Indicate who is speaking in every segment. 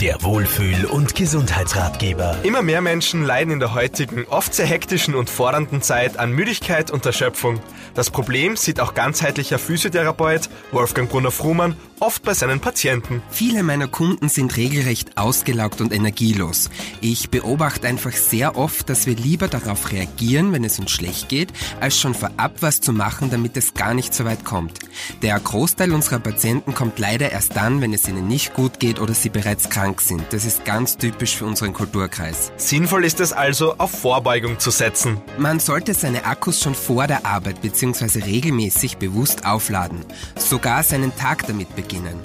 Speaker 1: Der Wohlfühl- und Gesundheitsratgeber.
Speaker 2: Immer mehr Menschen leiden in der heutigen, oft sehr hektischen und fordernden Zeit an Müdigkeit und Erschöpfung. Das Problem sieht auch ganzheitlicher Physiotherapeut Wolfgang Brunner-Frumann oft bei seinen Patienten.
Speaker 3: Viele meiner Kunden sind regelrecht ausgelaugt und energielos. Ich beobachte einfach sehr oft, dass wir lieber darauf reagieren, wenn es uns schlecht geht, als schon vorab was zu machen, damit es gar nicht so weit kommt. Der Großteil unserer Patienten kommt leider erst dann, wenn es ihnen nicht gut geht oder sie bereits krank sind. Das ist ganz typisch für unseren Kulturkreis.
Speaker 2: Sinnvoll ist es also, auf Vorbeugung zu setzen.
Speaker 3: Man sollte seine Akkus schon vor der Arbeit bzw. regelmäßig bewusst aufladen. Sogar seinen Tag damit beginnen.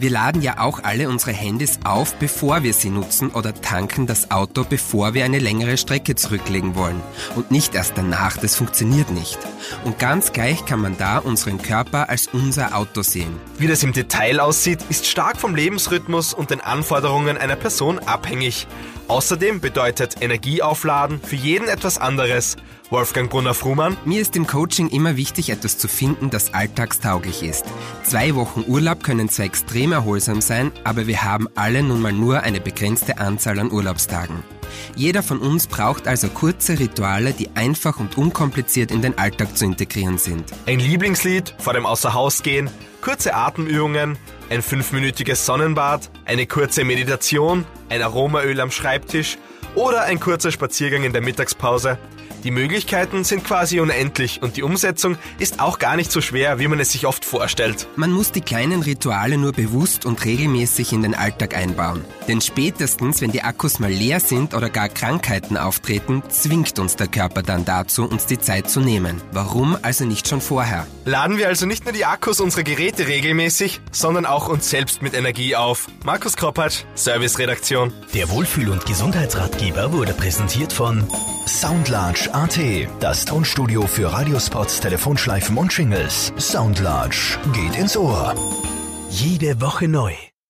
Speaker 3: Wir laden ja auch alle unsere Handys auf, bevor wir sie nutzen oder tanken das Auto, bevor wir eine längere Strecke zurücklegen wollen. Und nicht erst danach, das funktioniert nicht. Und ganz gleich kann man da unseren Körper als unser Auto sehen.
Speaker 2: Wie das im Detail aussieht, ist stark vom Lebensrhythmus und den Anforderungen einer Person abhängig. Außerdem bedeutet Energieaufladen für jeden etwas anderes. Wolfgang Brunner-Frumann.
Speaker 3: Mir ist im Coaching immer wichtig, etwas zu finden, das alltagstauglich ist. Zwei Wochen Urlaub können zwar extrem erholsam sein, aber wir haben alle nun mal nur eine begrenzte Anzahl an Urlaubstagen. Jeder von uns braucht also kurze Rituale, die einfach und unkompliziert in den Alltag zu integrieren sind.
Speaker 2: Ein Lieblingslied vor dem Außerhausgehen, kurze Atemübungen, ein fünfminütiges Sonnenbad, eine kurze Meditation, ein Aromaöl am Schreibtisch oder ein kurzer Spaziergang in der Mittagspause. Die Möglichkeiten sind quasi unendlich und die Umsetzung ist auch gar nicht so schwer, wie man es sich oft vorstellt.
Speaker 3: Man muss die kleinen Rituale nur bewusst und regelmäßig in den Alltag einbauen. Denn spätestens, wenn die Akkus mal leer sind oder gar Krankheiten auftreten, zwingt uns der Körper dann dazu, uns die Zeit zu nehmen. Warum also nicht schon vorher?
Speaker 2: Laden wir also nicht nur die Akkus unserer Geräte regelmäßig, sondern auch uns selbst mit Energie auf. Markus Kroppatsch, Serviceredaktion.
Speaker 1: Der Wohlfühl- und Gesundheitsratgeber wurde präsentiert von Soundlarge AT, das Tonstudio für Radiospots, Telefonschleifen und Jingles. Soundlarge geht ins Ohr. Jede Woche neu.